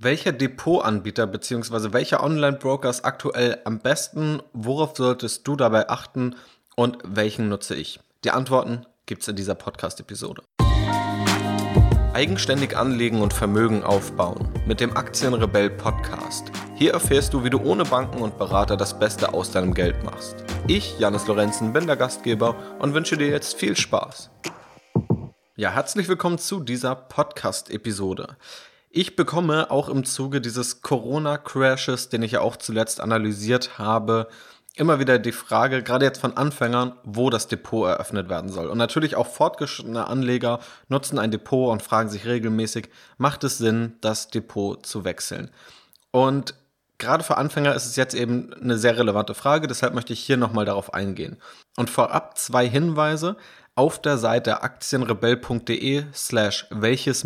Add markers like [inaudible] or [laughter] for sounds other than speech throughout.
Welcher Depotanbieter bzw. welcher Online-Broker ist aktuell am besten? Worauf solltest du dabei achten und welchen nutze ich? Die Antworten gibt es in dieser Podcast-Episode. Eigenständig anlegen und Vermögen aufbauen mit dem Aktienrebell Podcast. Hier erfährst du, wie du ohne Banken und Berater das Beste aus deinem Geld machst. Ich, Janis Lorenzen, bin der Gastgeber und wünsche dir jetzt viel Spaß. Ja, herzlich willkommen zu dieser Podcast-Episode. Ich bekomme auch im Zuge dieses Corona-Crashes, den ich ja auch zuletzt analysiert habe, immer wieder die Frage, gerade jetzt von Anfängern, wo das Depot eröffnet werden soll. Und natürlich auch fortgeschrittene Anleger nutzen ein Depot und fragen sich regelmäßig, macht es Sinn, das Depot zu wechseln? Und gerade für Anfänger ist es jetzt eben eine sehr relevante Frage, deshalb möchte ich hier nochmal darauf eingehen. Und vorab zwei Hinweise. Auf der Seite aktienrebell.de slash welches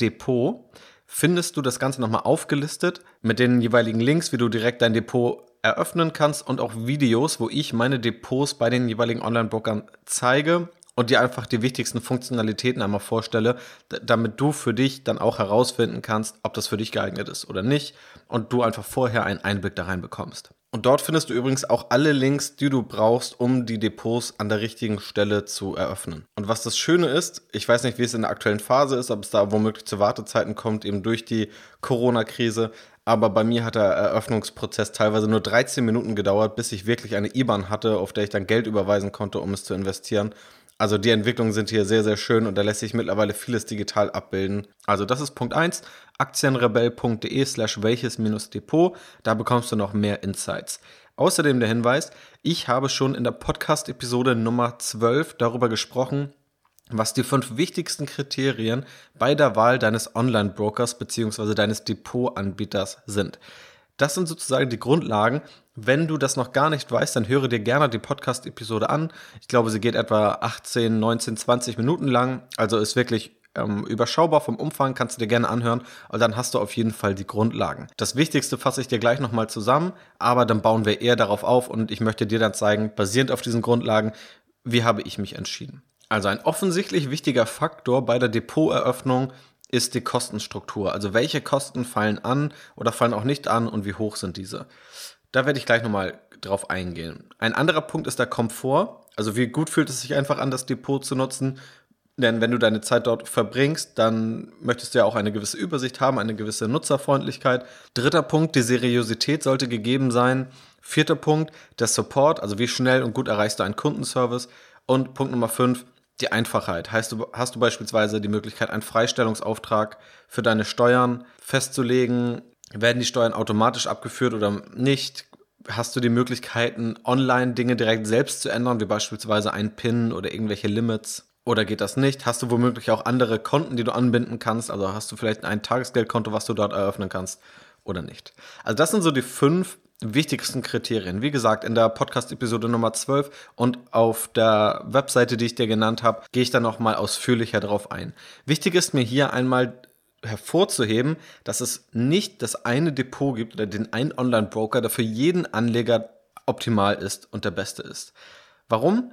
Depot findest du das Ganze nochmal aufgelistet mit den jeweiligen Links, wie du direkt dein Depot eröffnen kannst und auch Videos, wo ich meine Depots bei den jeweiligen Online-Brokern zeige und dir einfach die wichtigsten Funktionalitäten einmal vorstelle, damit du für dich dann auch herausfinden kannst, ob das für dich geeignet ist oder nicht und du einfach vorher einen Einblick da rein bekommst. Und dort findest du übrigens auch alle Links, die du brauchst, um die Depots an der richtigen Stelle zu eröffnen. Und was das Schöne ist, ich weiß nicht, wie es in der aktuellen Phase ist, ob es da womöglich zu Wartezeiten kommt, eben durch die Corona-Krise. Aber bei mir hat der Eröffnungsprozess teilweise nur 13 Minuten gedauert, bis ich wirklich eine IBAN hatte, auf der ich dann Geld überweisen konnte, um es zu investieren. Also die Entwicklungen sind hier sehr, sehr schön und da lässt sich mittlerweile vieles digital abbilden. Also das ist Punkt 1, aktienrebell.de slash welches-depot, da bekommst du noch mehr Insights. Außerdem der Hinweis, ich habe schon in der Podcast-Episode Nummer 12 darüber gesprochen, was die fünf wichtigsten Kriterien bei der Wahl deines Online-Brokers bzw. deines Depotanbieters sind. Das sind sozusagen die Grundlagen. Wenn du das noch gar nicht weißt, dann höre dir gerne die Podcast-Episode an. Ich glaube, sie geht etwa 18, 19, 20 Minuten lang. Also ist wirklich ähm, überschaubar vom Umfang, kannst du dir gerne anhören. Und dann hast du auf jeden Fall die Grundlagen. Das Wichtigste fasse ich dir gleich nochmal zusammen, aber dann bauen wir eher darauf auf und ich möchte dir dann zeigen, basierend auf diesen Grundlagen, wie habe ich mich entschieden. Also ein offensichtlich wichtiger Faktor bei der Depoteröffnung ist die Kostenstruktur. Also welche Kosten fallen an oder fallen auch nicht an und wie hoch sind diese? Da werde ich gleich nochmal drauf eingehen. Ein anderer Punkt ist der Komfort. Also wie gut fühlt es sich einfach an, das Depot zu nutzen? Denn wenn du deine Zeit dort verbringst, dann möchtest du ja auch eine gewisse Übersicht haben, eine gewisse Nutzerfreundlichkeit. Dritter Punkt, die Seriosität sollte gegeben sein. Vierter Punkt, der Support, also wie schnell und gut erreichst du einen Kundenservice. Und Punkt Nummer fünf, die Einfachheit. Heißt du, hast du beispielsweise die Möglichkeit, einen Freistellungsauftrag für deine Steuern festzulegen? Werden die Steuern automatisch abgeführt oder nicht? Hast du die Möglichkeiten, online Dinge direkt selbst zu ändern, wie beispielsweise ein PIN oder irgendwelche Limits? Oder geht das nicht? Hast du womöglich auch andere Konten, die du anbinden kannst? Also hast du vielleicht ein Tagesgeldkonto, was du dort eröffnen kannst oder nicht? Also das sind so die fünf wichtigsten Kriterien. Wie gesagt, in der Podcast-Episode Nummer 12 und auf der Webseite, die ich dir genannt habe, gehe ich dann nochmal ausführlicher drauf ein. Wichtig ist mir hier einmal hervorzuheben, dass es nicht das eine Depot gibt oder den einen Online-Broker, der für jeden Anleger optimal ist und der beste ist. Warum?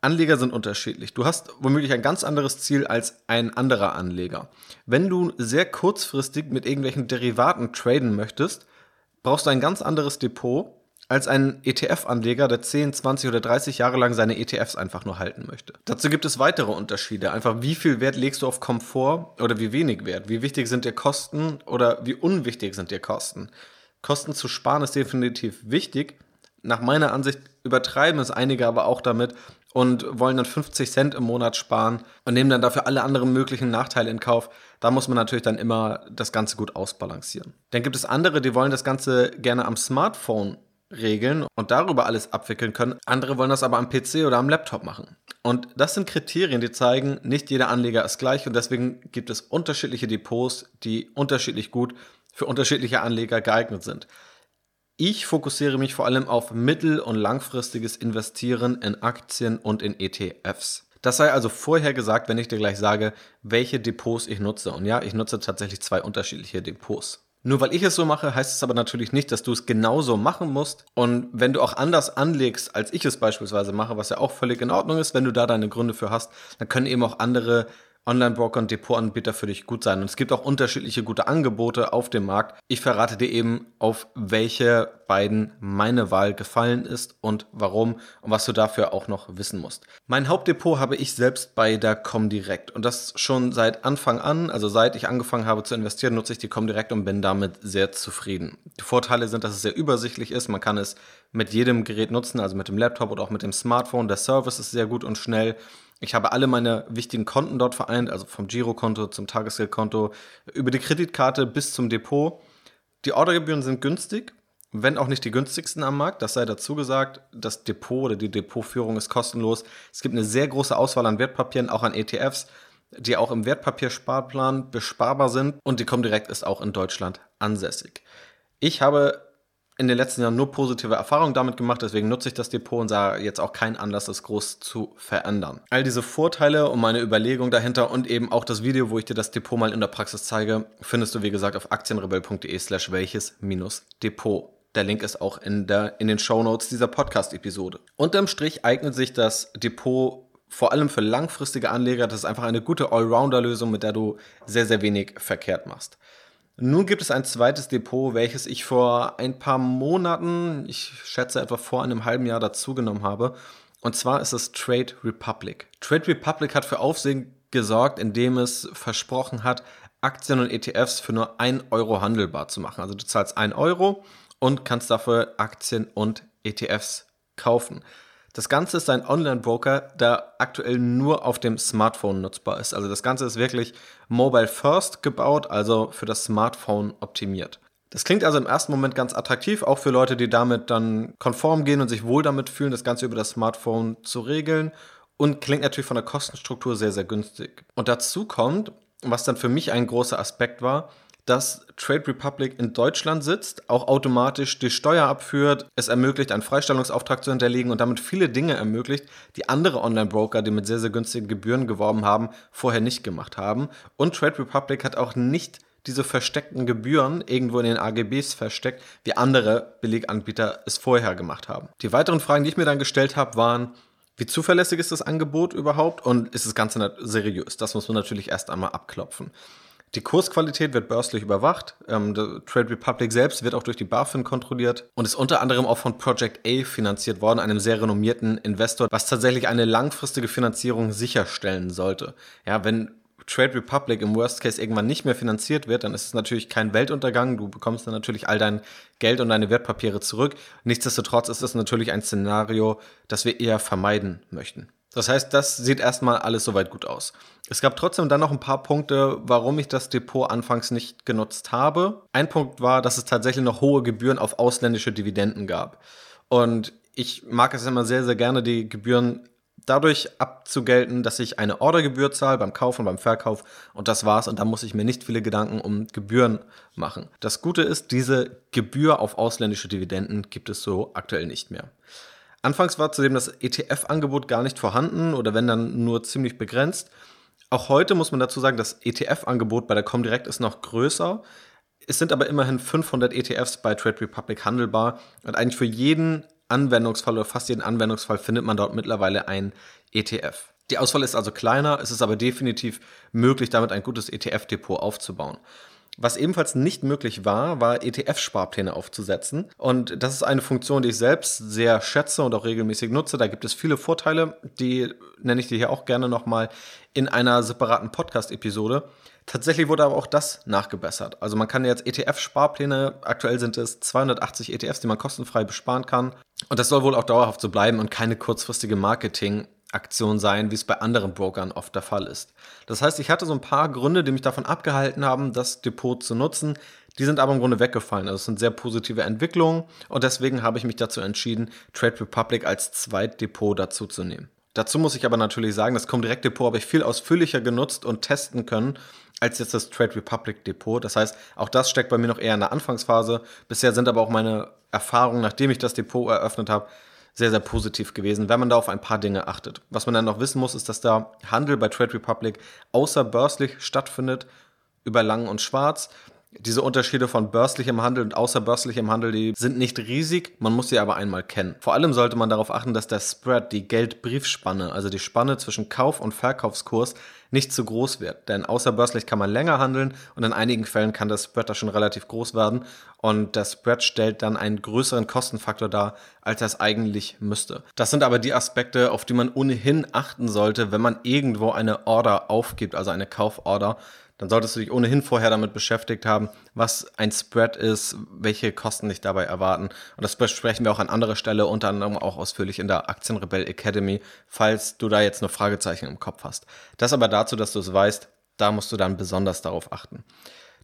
Anleger sind unterschiedlich. Du hast womöglich ein ganz anderes Ziel als ein anderer Anleger. Wenn du sehr kurzfristig mit irgendwelchen Derivaten traden möchtest, brauchst du ein ganz anderes Depot als ein ETF-Anleger, der 10, 20 oder 30 Jahre lang seine ETFs einfach nur halten möchte. Dazu gibt es weitere Unterschiede. Einfach, wie viel Wert legst du auf Komfort oder wie wenig Wert? Wie wichtig sind dir Kosten oder wie unwichtig sind dir Kosten? Kosten zu sparen ist definitiv wichtig. Nach meiner Ansicht übertreiben es einige aber auch damit und wollen dann 50 Cent im Monat sparen und nehmen dann dafür alle anderen möglichen Nachteile in Kauf. Da muss man natürlich dann immer das Ganze gut ausbalancieren. Dann gibt es andere, die wollen das Ganze gerne am Smartphone regeln und darüber alles abwickeln können. Andere wollen das aber am PC oder am Laptop machen. Und das sind Kriterien, die zeigen, nicht jeder Anleger ist gleich und deswegen gibt es unterschiedliche Depots, die unterschiedlich gut für unterschiedliche Anleger geeignet sind. Ich fokussiere mich vor allem auf mittel- und langfristiges Investieren in Aktien und in ETFs. Das sei also vorher gesagt, wenn ich dir gleich sage, welche Depots ich nutze. Und ja, ich nutze tatsächlich zwei unterschiedliche Depots. Nur weil ich es so mache, heißt es aber natürlich nicht, dass du es genauso machen musst. Und wenn du auch anders anlegst, als ich es beispielsweise mache, was ja auch völlig in Ordnung ist, wenn du da deine Gründe für hast, dann können eben auch andere Online-Broker und Depotanbieter für dich gut sein. Und es gibt auch unterschiedliche gute Angebote auf dem Markt. Ich verrate dir eben, auf welche beiden meine Wahl gefallen ist und warum und was du dafür auch noch wissen musst. Mein Hauptdepot habe ich selbst bei der Comdirect und das schon seit Anfang an, also seit ich angefangen habe zu investieren, nutze ich die Comdirect und bin damit sehr zufrieden. Die Vorteile sind, dass es sehr übersichtlich ist. Man kann es mit jedem Gerät nutzen, also mit dem Laptop oder auch mit dem Smartphone. Der Service ist sehr gut und schnell. Ich habe alle meine wichtigen Konten dort vereint, also vom Girokonto zum Tagesgeldkonto, über die Kreditkarte bis zum Depot. Die Ordergebühren sind günstig, wenn auch nicht die günstigsten am Markt, das sei dazu gesagt. Das Depot oder die Depotführung ist kostenlos. Es gibt eine sehr große Auswahl an Wertpapieren, auch an ETFs, die auch im Wertpapiersparplan besparbar sind und die Comdirect ist auch in Deutschland ansässig. Ich habe in den letzten Jahren nur positive Erfahrungen damit gemacht, deswegen nutze ich das Depot und sah jetzt auch keinen Anlass, das groß zu verändern. All diese Vorteile und meine Überlegung dahinter und eben auch das Video, wo ich dir das Depot mal in der Praxis zeige, findest du wie gesagt auf aktienrebell.de slash welches minus Depot. Der Link ist auch in, der, in den Show Notes dieser Podcast-Episode. Unterm Strich eignet sich das Depot vor allem für langfristige Anleger. Das ist einfach eine gute Allrounder-Lösung, mit der du sehr, sehr wenig verkehrt machst. Nun gibt es ein zweites Depot, welches ich vor ein paar Monaten, ich schätze etwa vor einem halben Jahr dazugenommen habe. Und zwar ist es Trade Republic. Trade Republic hat für Aufsehen gesorgt, indem es versprochen hat, Aktien und ETFs für nur 1 Euro handelbar zu machen. Also du zahlst 1 Euro und kannst dafür Aktien und ETFs kaufen. Das Ganze ist ein Online-Broker, der aktuell nur auf dem Smartphone nutzbar ist. Also das Ganze ist wirklich mobile first gebaut, also für das Smartphone optimiert. Das klingt also im ersten Moment ganz attraktiv, auch für Leute, die damit dann konform gehen und sich wohl damit fühlen, das Ganze über das Smartphone zu regeln. Und klingt natürlich von der Kostenstruktur sehr, sehr günstig. Und dazu kommt, was dann für mich ein großer Aspekt war, dass Trade Republic in Deutschland sitzt, auch automatisch die Steuer abführt, es ermöglicht, einen Freistellungsauftrag zu hinterlegen und damit viele Dinge ermöglicht, die andere Online-Broker, die mit sehr, sehr günstigen Gebühren geworben haben, vorher nicht gemacht haben. Und Trade Republic hat auch nicht diese versteckten Gebühren irgendwo in den AGBs versteckt, wie andere Billiganbieter es vorher gemacht haben. Die weiteren Fragen, die ich mir dann gestellt habe, waren, wie zuverlässig ist das Angebot überhaupt und ist das Ganze seriös? Das muss man natürlich erst einmal abklopfen. Die Kursqualität wird börslich überwacht. Ähm, Trade Republic selbst wird auch durch die BaFin kontrolliert und ist unter anderem auch von Project A finanziert worden, einem sehr renommierten Investor, was tatsächlich eine langfristige Finanzierung sicherstellen sollte. Ja, wenn Trade Republic im Worst Case irgendwann nicht mehr finanziert wird, dann ist es natürlich kein Weltuntergang. Du bekommst dann natürlich all dein Geld und deine Wertpapiere zurück. Nichtsdestotrotz ist es natürlich ein Szenario, das wir eher vermeiden möchten. Das heißt, das sieht erstmal alles soweit gut aus. Es gab trotzdem dann noch ein paar Punkte, warum ich das Depot anfangs nicht genutzt habe. Ein Punkt war, dass es tatsächlich noch hohe Gebühren auf ausländische Dividenden gab. Und ich mag es immer sehr, sehr gerne, die Gebühren dadurch abzugelten, dass ich eine Ordergebühr zahle beim Kauf und beim Verkauf und das war's und da muss ich mir nicht viele Gedanken um Gebühren machen. Das Gute ist, diese Gebühr auf ausländische Dividenden gibt es so aktuell nicht mehr. Anfangs war zudem das ETF-Angebot gar nicht vorhanden oder wenn dann nur ziemlich begrenzt. Auch heute muss man dazu sagen, das ETF-Angebot bei der Comdirect ist noch größer. Es sind aber immerhin 500 ETFs bei Trade Republic handelbar und eigentlich für jeden Anwendungsfall oder fast jeden Anwendungsfall findet man dort mittlerweile ein ETF. Die Auswahl ist also kleiner, es ist aber definitiv möglich, damit ein gutes ETF-Depot aufzubauen. Was ebenfalls nicht möglich war, war ETF-Sparpläne aufzusetzen. Und das ist eine Funktion, die ich selbst sehr schätze und auch regelmäßig nutze. Da gibt es viele Vorteile, die nenne ich dir hier auch gerne nochmal in einer separaten Podcast-Episode. Tatsächlich wurde aber auch das nachgebessert. Also man kann jetzt ETF-Sparpläne, aktuell sind es 280 ETFs, die man kostenfrei besparen kann. Und das soll wohl auch dauerhaft so bleiben und keine kurzfristige Marketing- Aktion sein, wie es bei anderen Brokern oft der Fall ist. Das heißt, ich hatte so ein paar Gründe, die mich davon abgehalten haben, das Depot zu nutzen. Die sind aber im Grunde weggefallen. Also es sind sehr positive Entwicklungen und deswegen habe ich mich dazu entschieden, Trade Republic als Zweitdepot dazu zu nehmen. Dazu muss ich aber natürlich sagen, das Comdirect Depot habe ich viel ausführlicher genutzt und testen können als jetzt das Trade Republic Depot. Das heißt, auch das steckt bei mir noch eher in der Anfangsphase. Bisher sind aber auch meine Erfahrungen, nachdem ich das Depot eröffnet habe, sehr, sehr positiv gewesen, wenn man da auf ein paar Dinge achtet. Was man dann noch wissen muss, ist, dass der Handel bei Trade Republic außerbörslich stattfindet, über Lang und Schwarz. Diese Unterschiede von börslichem Handel und außerbörslichem Handel, die sind nicht riesig, man muss sie aber einmal kennen. Vor allem sollte man darauf achten, dass der Spread, die Geldbriefspanne, also die Spanne zwischen Kauf- und Verkaufskurs, nicht zu groß wird. Denn außerbörslich kann man länger handeln und in einigen Fällen kann das Spread da schon relativ groß werden und das Spread stellt dann einen größeren Kostenfaktor dar, als er es eigentlich müsste. Das sind aber die Aspekte, auf die man ohnehin achten sollte, wenn man irgendwo eine Order aufgibt, also eine Kauforder dann solltest du dich ohnehin vorher damit beschäftigt haben, was ein Spread ist, welche Kosten dich dabei erwarten. Und das besprechen wir auch an anderer Stelle, unter anderem auch ausführlich in der Aktienrebell Academy, falls du da jetzt noch Fragezeichen im Kopf hast. Das aber dazu, dass du es weißt, da musst du dann besonders darauf achten.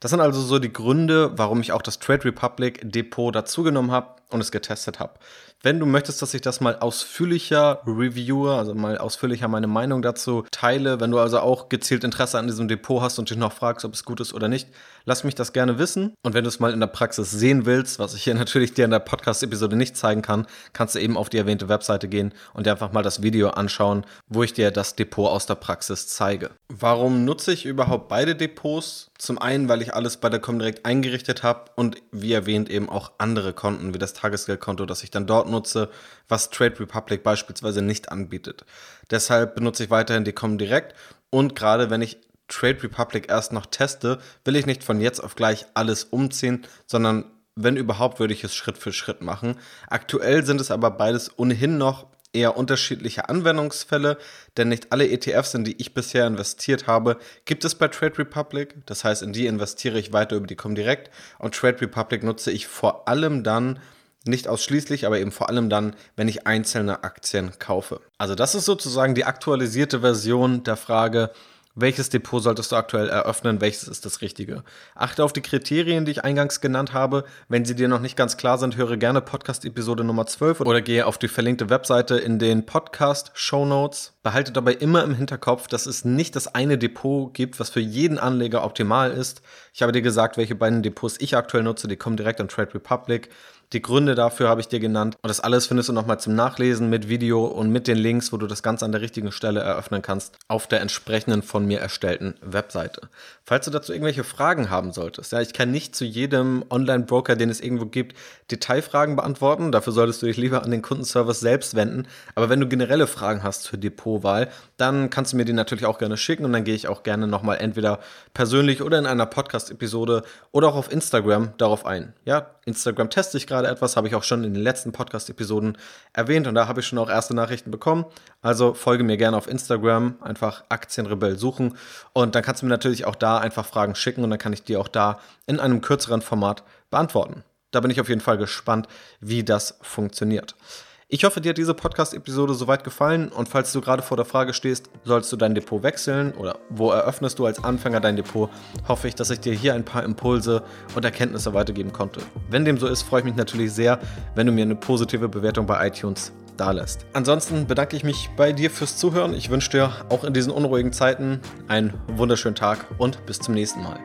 Das sind also so die Gründe, warum ich auch das Trade Republic Depot dazugenommen habe und es getestet habe. Wenn du möchtest, dass ich das mal ausführlicher reviewe, also mal ausführlicher meine Meinung dazu teile, wenn du also auch gezielt Interesse an diesem Depot hast und dich noch fragst, ob es gut ist oder nicht, lass mich das gerne wissen. Und wenn du es mal in der Praxis sehen willst, was ich hier [laughs] natürlich dir in der Podcast-Episode nicht zeigen kann, kannst du eben auf die erwähnte Webseite gehen und dir einfach mal das Video anschauen, wo ich dir das Depot aus der Praxis zeige. Warum nutze ich überhaupt beide Depots? Zum einen, weil ich alles bei der Comdirect eingerichtet habe und wie erwähnt eben auch andere Konten wie das Tagesgeldkonto, das ich dann dort nutze, was Trade Republic beispielsweise nicht anbietet. Deshalb benutze ich weiterhin die Comdirect und gerade wenn ich Trade Republic erst noch teste, will ich nicht von jetzt auf gleich alles umziehen, sondern wenn überhaupt, würde ich es Schritt für Schritt machen. Aktuell sind es aber beides ohnehin noch eher unterschiedliche Anwendungsfälle, denn nicht alle ETFs, in die ich bisher investiert habe, gibt es bei Trade Republic. Das heißt, in die investiere ich weiter über die Comdirect und Trade Republic nutze ich vor allem dann, nicht ausschließlich, aber eben vor allem dann, wenn ich einzelne Aktien kaufe. Also das ist sozusagen die aktualisierte Version der Frage, welches Depot solltest du aktuell eröffnen? Welches ist das Richtige? Achte auf die Kriterien, die ich eingangs genannt habe. Wenn sie dir noch nicht ganz klar sind, höre gerne Podcast-Episode Nummer 12 oder gehe auf die verlinkte Webseite in den Podcast-Show Notes. Behalte dabei immer im Hinterkopf, dass es nicht das eine Depot gibt, was für jeden Anleger optimal ist. Ich habe dir gesagt, welche beiden Depots ich aktuell nutze. Die kommen direkt an Trade Republic. Die Gründe dafür habe ich dir genannt. Und das alles findest du nochmal zum Nachlesen mit Video und mit den Links, wo du das Ganze an der richtigen Stelle eröffnen kannst, auf der entsprechenden von mir erstellten Webseite. Falls du dazu irgendwelche Fragen haben solltest, ja, ich kann nicht zu jedem Online-Broker, den es irgendwo gibt, Detailfragen beantworten. Dafür solltest du dich lieber an den Kundenservice selbst wenden. Aber wenn du generelle Fragen hast zur Depotwahl, dann kannst du mir die natürlich auch gerne schicken und dann gehe ich auch gerne nochmal entweder persönlich oder in einer Podcast-Episode oder auch auf Instagram darauf ein. Ja, Instagram teste ich gerade etwas, habe ich auch schon in den letzten Podcast-Episoden erwähnt und da habe ich schon auch erste Nachrichten bekommen. Also folge mir gerne auf Instagram, einfach Aktienrebell suchen und dann kannst du mir natürlich auch da einfach Fragen schicken und dann kann ich die auch da in einem kürzeren Format beantworten. Da bin ich auf jeden Fall gespannt, wie das funktioniert. Ich hoffe, dir hat diese Podcast-Episode soweit gefallen und falls du gerade vor der Frage stehst, sollst du dein Depot wechseln oder wo eröffnest du als Anfänger dein Depot, hoffe ich, dass ich dir hier ein paar Impulse und Erkenntnisse weitergeben konnte. Wenn dem so ist, freue ich mich natürlich sehr, wenn du mir eine positive Bewertung bei iTunes dalässt. Ansonsten bedanke ich mich bei dir fürs Zuhören. Ich wünsche dir auch in diesen unruhigen Zeiten einen wunderschönen Tag und bis zum nächsten Mal.